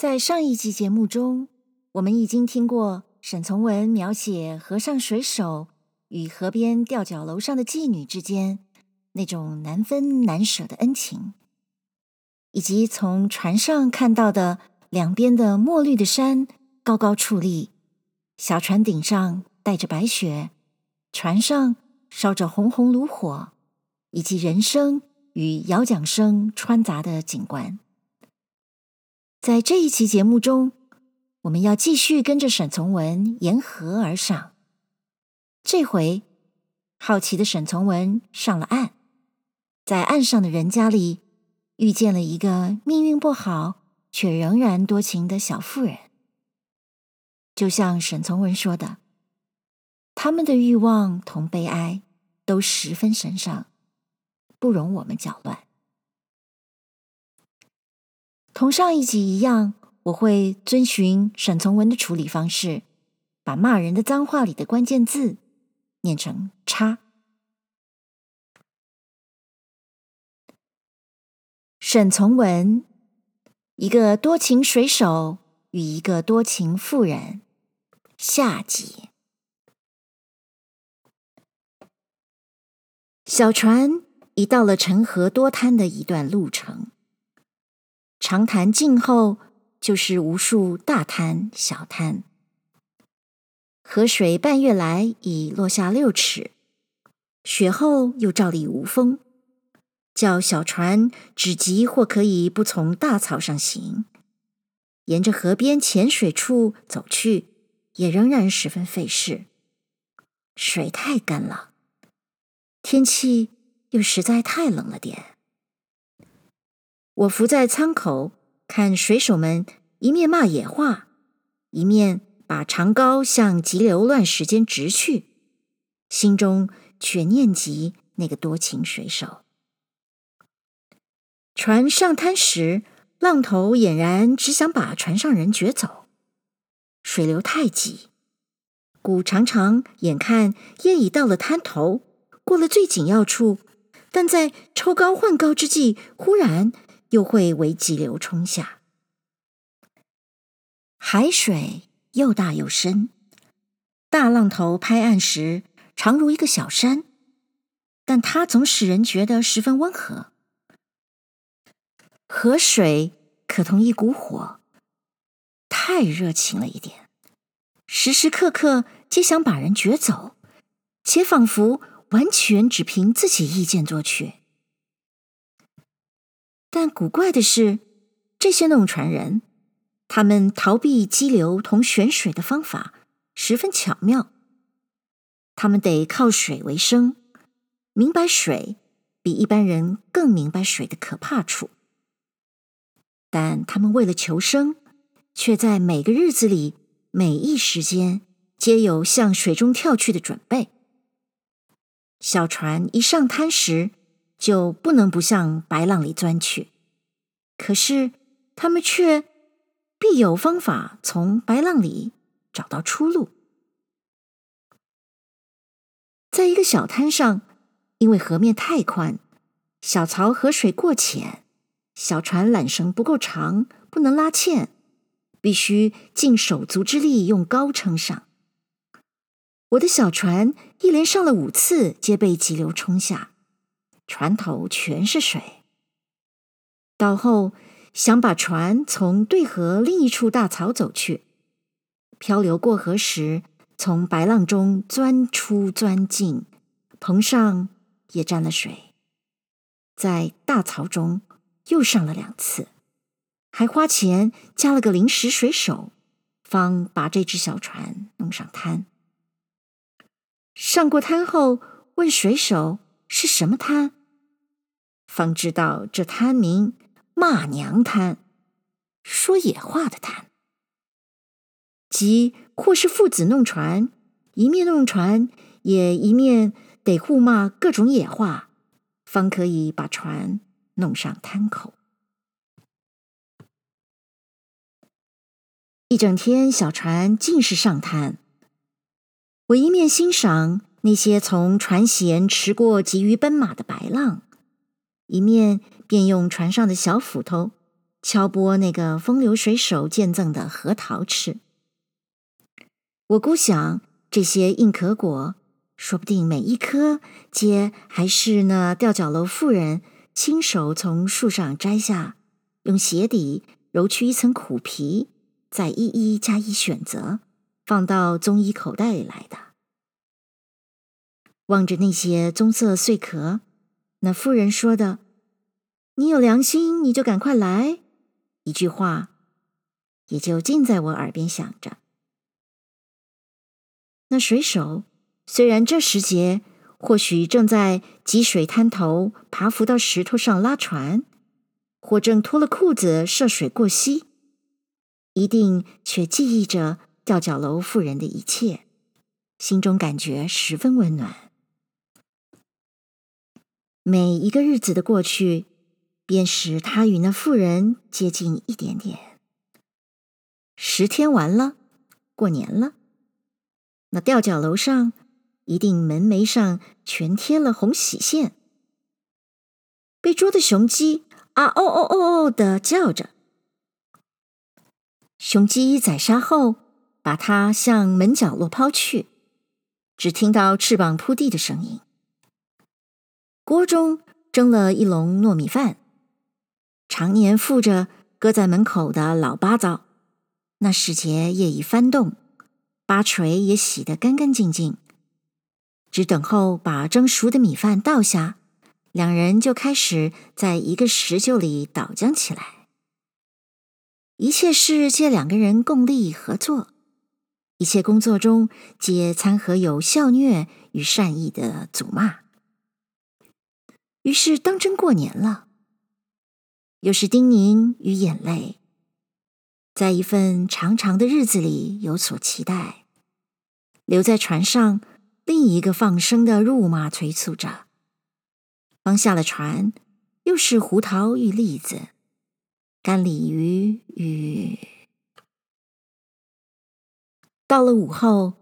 在上一集节目中，我们已经听过沈从文描写河上水手与河边吊脚楼上的妓女之间那种难分难舍的恩情，以及从船上看到的两边的墨绿的山高高矗立，小船顶上带着白雪，船上烧着红红炉火，以及人声与摇桨声穿杂的景观。在这一期节目中，我们要继续跟着沈从文沿河而上。这回，好奇的沈从文上了岸，在岸上的人家里遇见了一个命运不好却仍然多情的小妇人。就像沈从文说的，他们的欲望同悲哀都十分神圣，不容我们搅乱。同上一集一样，我会遵循沈从文的处理方式，把骂人的脏话里的关键字念成“叉”。沈从文，一个多情水手与一个多情妇人，下集。小船已到了沉河多滩的一段路程。长潭尽后，就是无数大滩、小滩。河水半月来已落下六尺，雪后又照例无风，叫小船只及或可以不从大草上行，沿着河边浅水处走去，也仍然十分费事。水太干了，天气又实在太冷了点。我伏在舱口，看水手们一面骂野话，一面把长篙向急流乱石间直去，心中却念及那个多情水手。船上滩时，浪头俨然只想把船上人掘走，水流太急，故常常眼看业已到了滩头，过了最紧要处，但在抽篙换篙之际，忽然。又会为急流冲下。海水又大又深，大浪头拍岸时，常如一个小山，但它总使人觉得十分温和。河水可同一股火，太热情了一点，时时刻刻皆想把人掘走，且仿佛完全只凭自己意见做去。但古怪的是，这些弄船人，他们逃避激流同悬水的方法十分巧妙。他们得靠水为生，明白水比一般人更明白水的可怕处。但他们为了求生，却在每个日子里、每一时间，皆有向水中跳去的准备。小船一上滩时，就不能不向白浪里钻去，可是他们却必有方法从白浪里找到出路。在一个小滩上，因为河面太宽，小槽河水过浅，小船缆绳不够长，不能拉纤，必须尽手足之力用篙撑上。我的小船一连上了五次，皆被急流冲下。船头全是水，到后想把船从对河另一处大槽走去，漂流过河时，从白浪中钻出钻进，篷上也沾了水，在大槽中又上了两次，还花钱加了个临时水手，方把这只小船弄上滩。上过滩后，问水手是什么滩？方知道这滩名骂娘滩，说野话的滩，即或是父子弄船，一面弄船，也一面得互骂各种野话，方可以把船弄上滩口。一整天，小船尽是上滩，我一面欣赏那些从船舷驰过急于奔马的白浪。一面便用船上的小斧头敲剥那个风流水手见赠的核桃吃。我估想，这些硬壳果，说不定每一颗皆还是那吊脚楼妇人亲手从树上摘下，用鞋底揉去一层苦皮，再一一加以选择，放到棕衣口袋里来的。望着那些棕色碎壳，那妇人说的：“你有良心，你就赶快来。”一句话，也就尽在我耳边响着。那水手虽然这时节或许正在积水滩头爬浮到石头上拉船，或正脱了裤子涉水过溪，一定却记忆着吊脚楼妇人的一切，心中感觉十分温暖。每一个日子的过去，便使他与那妇人接近一点点。十天完了，过年了。那吊脚楼上一定门楣上全贴了红喜线，被捉的雄鸡啊哦哦哦哦的叫着。雄鸡宰杀后，把它向门角落抛去，只听到翅膀扑地的声音。锅中蒸了一笼糯米饭，常年附着搁在门口的老八糟，那时节业已翻动。八锤也洗得干干净净，只等候把蒸熟的米饭倒下，两人就开始在一个石臼里捣浆起来。一切事皆两个人共力合作，一切工作中皆掺和有笑谑与善意的辱骂。于是当真过年了，又是叮咛与眼泪，在一份长长的日子里有所期待。留在船上，另一个放声的辱骂催促着。刚下了船，又是胡桃与栗子，干鲤鱼与……到了午后，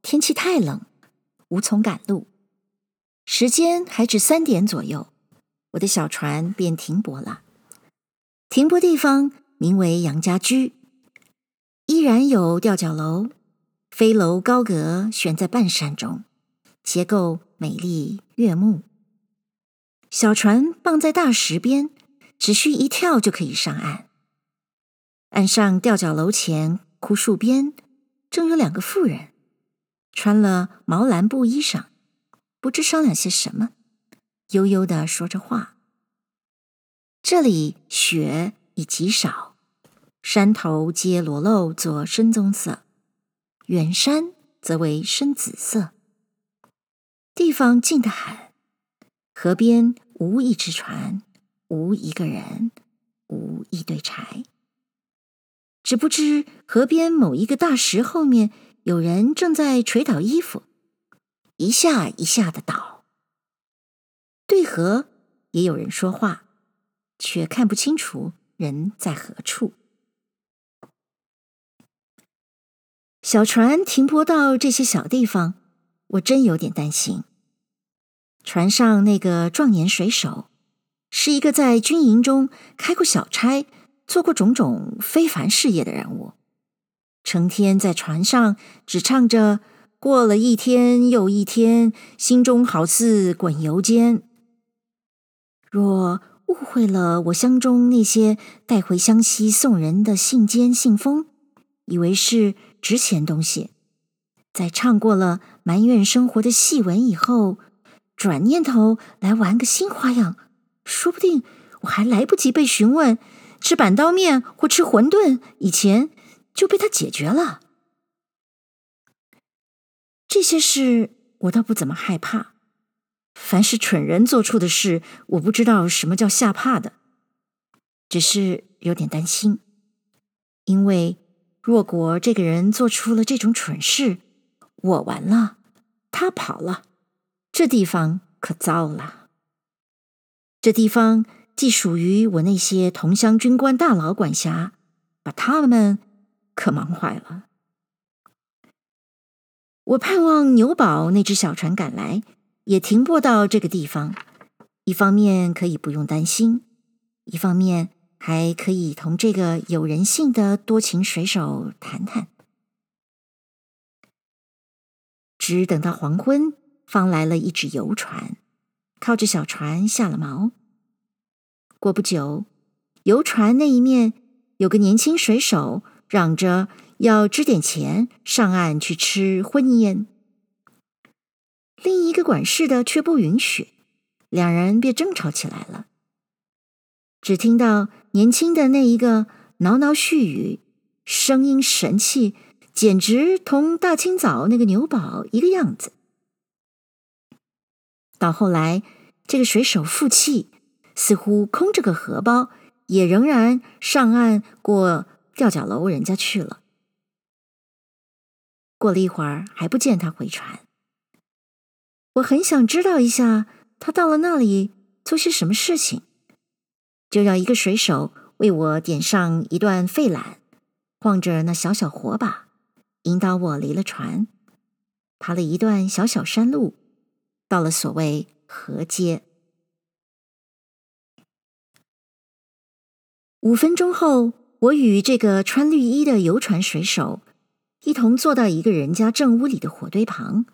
天气太冷，无从赶路。时间还只三点左右，我的小船便停泊了。停泊地方名为杨家居，依然有吊脚楼。飞楼高阁悬在半山中，结构美丽悦目。小船傍在大石边，只需一跳就可以上岸。岸上吊脚楼前枯树边，正有两个妇人，穿了毛蓝布衣裳，不知商量些什么，悠悠地说着话。这里雪已极少，山头皆裸露作深棕色。远山则为深紫色，地方静得很。河边无一只船，无一个人，无一堆柴。只不知河边某一个大石后面，有人正在捶倒衣服，一下一下的倒。对河也有人说话，却看不清楚人在何处。小船停泊到这些小地方，我真有点担心。船上那个壮年水手，是一个在军营中开过小差、做过种种非凡事业的人物，成天在船上只唱着“过了一天又一天，心中好似滚油煎”。若误会了我箱中那些带回湘西送人的信笺信封，以为是。值钱东西，在唱过了埋怨生活的戏文以后，转念头来玩个新花样，说不定我还来不及被询问吃板刀面或吃馄饨以前，就被他解决了。这些事我倒不怎么害怕，凡是蠢人做出的事，我不知道什么叫吓怕的，只是有点担心，因为。若果这个人做出了这种蠢事，我完了，他跑了，这地方可糟了。这地方既属于我那些同乡军官大佬管辖，把他们可忙坏了。我盼望牛宝那只小船赶来，也停泊到这个地方，一方面可以不用担心，一方面还可以同这个有人性的多情水手谈谈。只等到黄昏，方来了一只游船，靠着小船下了锚。过不久，游船那一面有个年轻水手嚷着要支点钱上岸去吃婚宴，另一个管事的却不允许，两人便争吵起来了。只听到年轻的那一个喃喃絮语，声音神气，简直同大清早那个牛宝一个样子。到后来，这个水手负气，似乎空着个荷包，也仍然上岸过吊脚楼人家去了。过了一会儿，还不见他回船。我很想知道一下，他到了那里做些什么事情，就要一个水手为我点上一段废缆，晃着那小小火把，引导我离了船，爬了一段小小山路。到了所谓河街，五分钟后，我与这个穿绿衣的游船水手一同坐到一个人家正屋里的火堆旁，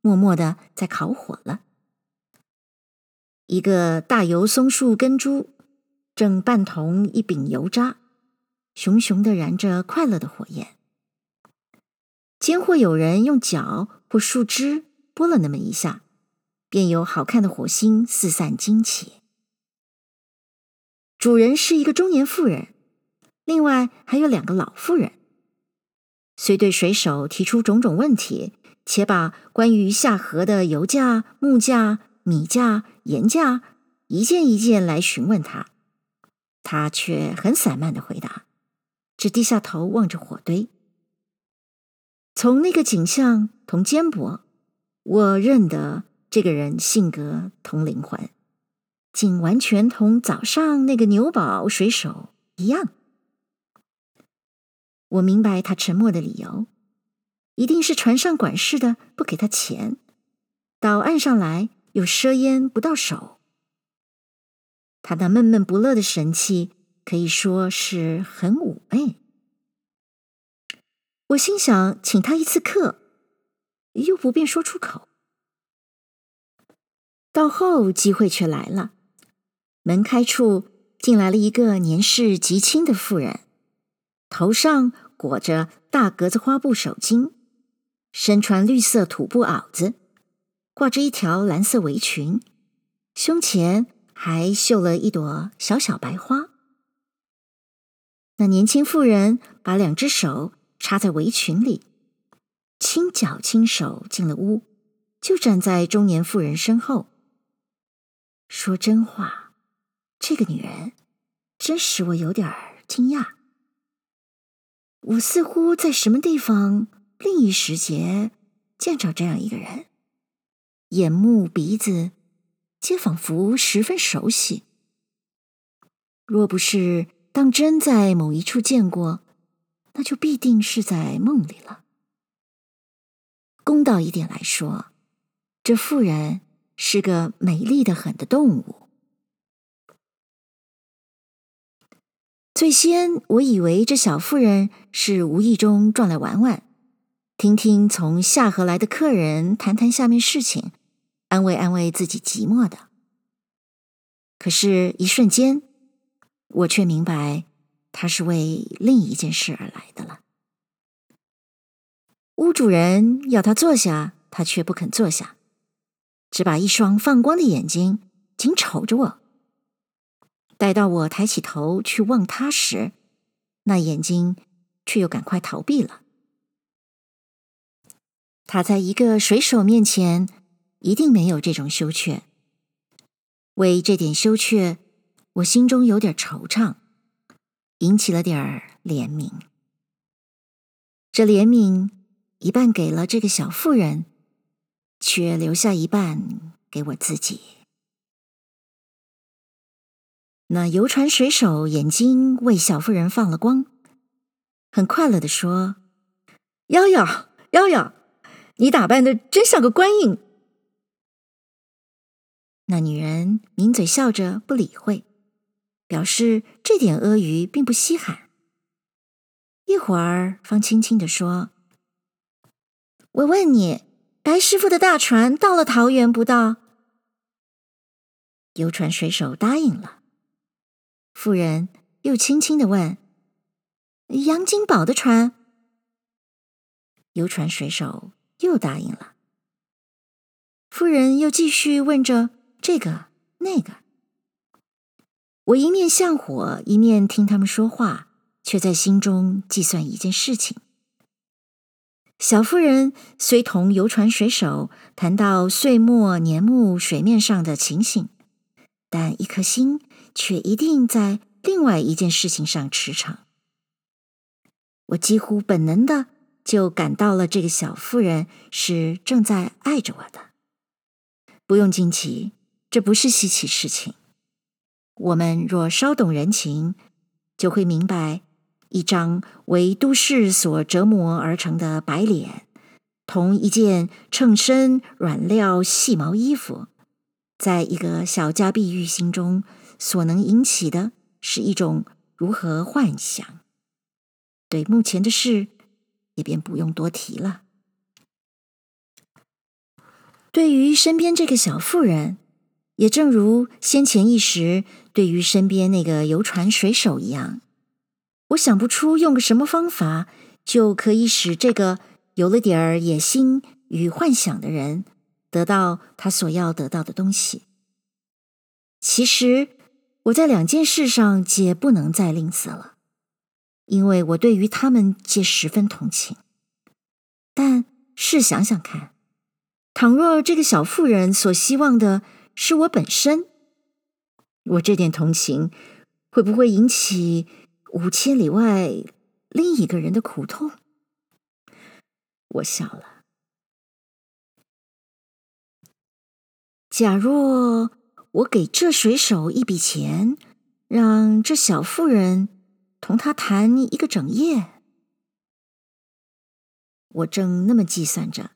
默默的在烤火了。一个大油松树根株正半同一柄油渣，熊熊的燃着快乐的火焰。间或有人用脚或树枝拨了那么一下。便有好看的火星四散惊起。主人是一个中年妇人，另外还有两个老妇人。虽对水手提出种种问题，且把关于下河的油价、木价、米价、盐价一件一件来询问他，他却很散漫的回答，只低下头望着火堆。从那个景象同肩膊，我认得。这个人性格同灵魂，竟完全同早上那个牛宝水手一样。我明白他沉默的理由，一定是船上管事的不给他钱，到岸上来又赊烟不到手。他那闷闷不乐的神气，可以说是很妩媚。我心想，请他一次客，又不便说出口。到后机会却来了，门开处进来了一个年事极轻的妇人，头上裹着大格子花布手巾，身穿绿色土布袄子，挂着一条蓝色围裙，胸前还绣了一朵小小白花。那年轻妇人把两只手插在围裙里，轻脚轻手进了屋，就站在中年妇人身后。说真话，这个女人真使我有点惊讶。我似乎在什么地方另一时节见着这样一个人，眼目鼻子皆仿佛十分熟悉。若不是当真在某一处见过，那就必定是在梦里了。公道一点来说，这妇人。是个美丽的很的动物。最先我以为这小妇人是无意中撞来玩玩，听听从下河来的客人谈谈下面事情，安慰安慰自己寂寞的。可是，一瞬间，我却明白，她是为另一件事而来的了。屋主人要她坐下，她却不肯坐下。只把一双放光的眼睛紧瞅着我，待到我抬起头去望他时，那眼睛却又赶快逃避了。他在一个水手面前一定没有这种羞怯，为这点羞怯，我心中有点惆怅，引起了点儿怜悯。这怜悯一半给了这个小妇人。却留下一半给我自己。那游船水手眼睛为小妇人放了光，很快乐地说：“夭夭，夭夭，你打扮的真像个官印。”那女人抿嘴笑着不理会，表示这点阿谀并不稀罕。一会儿，方轻轻的说：“我问你，白师傅的大船到了桃园不到？”游船水手答应了。妇人又轻轻地问：“杨金宝的船？”游船水手又答应了。妇人又继续问着这个那个。我一面向火，一面听他们说话，却在心中计算一件事情。小妇人虽同游船水手谈到岁末年暮水面上的情形，但一颗心却一定在另外一件事情上驰骋。我几乎本能的就感到了这个小妇人是正在爱着我的。不用惊奇，这不是稀奇事情。我们若稍懂人情，就会明白，一张为都市所折磨而成的白脸，同一件衬身软料细毛衣服，在一个小家碧玉心中所能引起的是一种如何幻想。对目前的事，也便不用多提了。对于身边这个小妇人。也正如先前一时对于身边那个游船水手一样，我想不出用个什么方法就可以使这个有了点儿野心与幻想的人得到他所要得到的东西。其实我在两件事上皆不能再吝啬了，因为我对于他们皆十分同情。但试想想看，倘若这个小妇人所希望的，是我本身，我这点同情会不会引起五千里外另一个人的苦痛？我笑了。假若我给这水手一笔钱，让这小妇人同他谈一个整夜，我正那么计算着。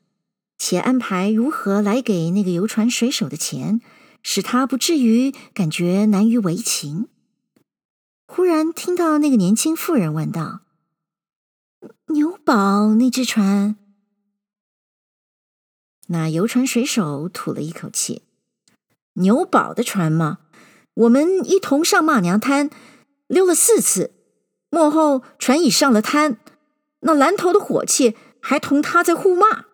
且安排如何来给那个游船水手的钱，使他不至于感觉难于为情。忽然听到那个年轻妇人问道：“牛宝那只船？”那游船水手吐了一口气：“牛宝的船吗？我们一同上骂娘滩，溜了四次，末后船已上了滩，那蓝头的伙计还同他在互骂。”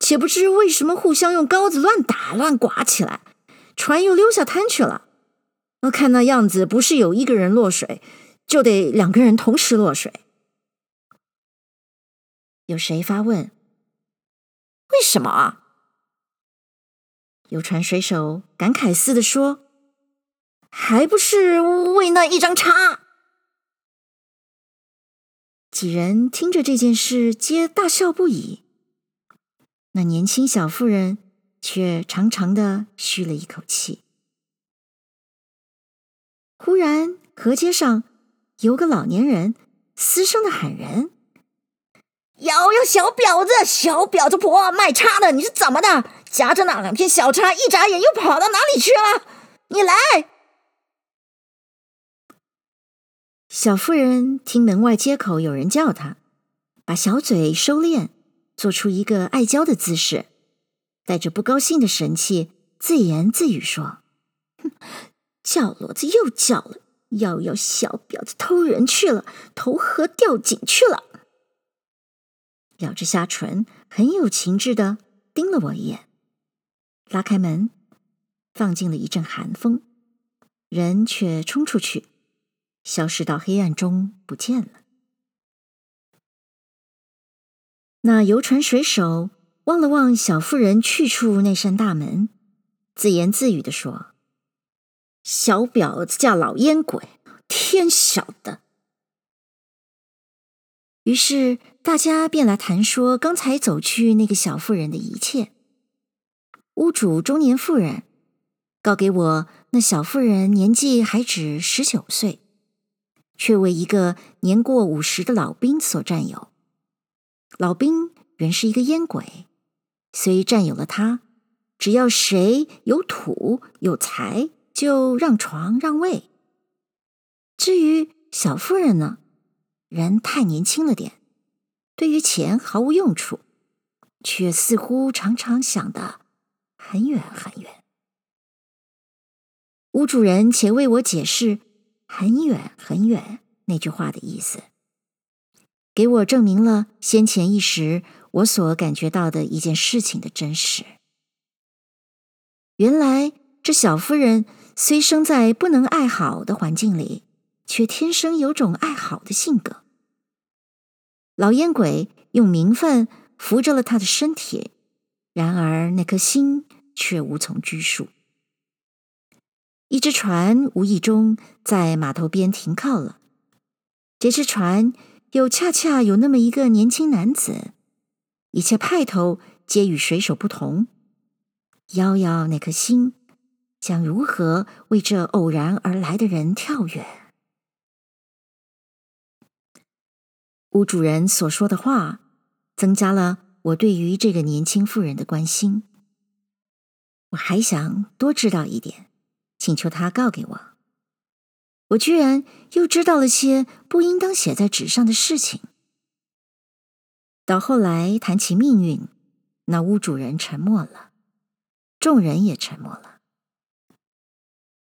且不知为什么互相用篙子乱打乱刮起来，船又溜下滩去了。我看那样子，不是有一个人落水，就得两个人同时落水。有谁发问？为什么啊？游船水手感慨似的说：“还不是为那一张叉。”几人听着这件事，皆大笑不已。那年轻小妇人却长长的吁了一口气。忽然，河街上有个老年人嘶声的喊人：“瑶瑶，小婊子，小婊子婆，卖叉的，你是怎么的？夹着那两片小叉，一眨眼又跑到哪里去了？你来！”小妇人听门外街口有人叫她，把小嘴收敛。做出一个爱娇的姿势，带着不高兴的神气，自言自语说：“哼，叫骡子又叫了，瑶瑶小婊子偷人去了，投河吊井去了。”咬着下唇，很有情致的盯了我一眼，拉开门，放进了一阵寒风，人却冲出去，消失到黑暗中不见了。那游船水手望了望小妇人去处那扇大门，自言自语的说：“小婊子嫁老烟鬼，天晓得。”于是大家便来谈说刚才走去那个小妇人的一切。屋主中年妇人告给我，那小妇人年纪还只十九岁，却为一个年过五十的老兵所占有。老兵原是一个烟鬼，虽占有了他，只要谁有土有财，就让床让位。至于小妇人呢，人太年轻了点，对于钱毫无用处，却似乎常常想得很远很远。屋主人且为我解释“很远很远”那句话的意思，给我证明了先前一时我所感觉到的一件事情的真实。原来这小夫人虽生在不能爱好的环境里，却天生有种爱好的性格。老烟鬼用名分扶着了他的身体，然而那颗心却无从拘束。一只船无意中在码头边停靠了，这只船又恰恰有那么一个年轻男子，一切派头皆与水手不同。遥遥那颗心，将如何为这偶然而来的人跳跃？屋主人所说的话，增加了我对于这个年轻妇人的关心。我还想多知道一点。请求他告给我，我居然又知道了些不应当写在纸上的事情。到后来谈起命运，那屋主人沉默了，众人也沉默了。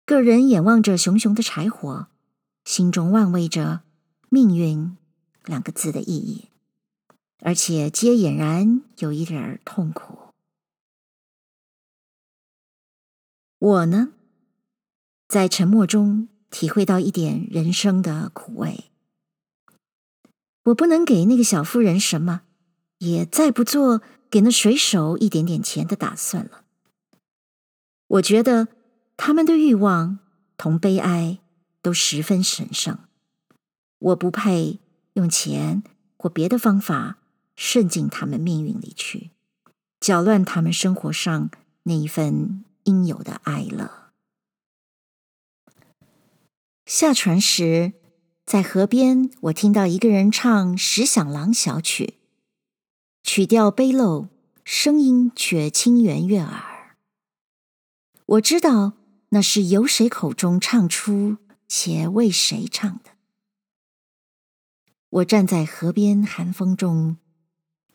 个人眼望着熊熊的柴火，心中万味着“命运”两个字的意义，而且皆俨然有一点痛苦。我呢？在沉默中体会到一点人生的苦味。我不能给那个小妇人什么，也再不做给那水手一点点钱的打算了。我觉得他们的欲望同悲哀都十分神圣。我不配用钱或别的方法渗进他们命运里去，搅乱他们生活上那一份应有的哀乐。下船时，在河边，我听到一个人唱《石响廊小曲》，曲调悲陋，声音却清圆悦耳。我知道那是由谁口中唱出，且为谁唱的。我站在河边寒风中，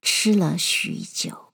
吃了许久。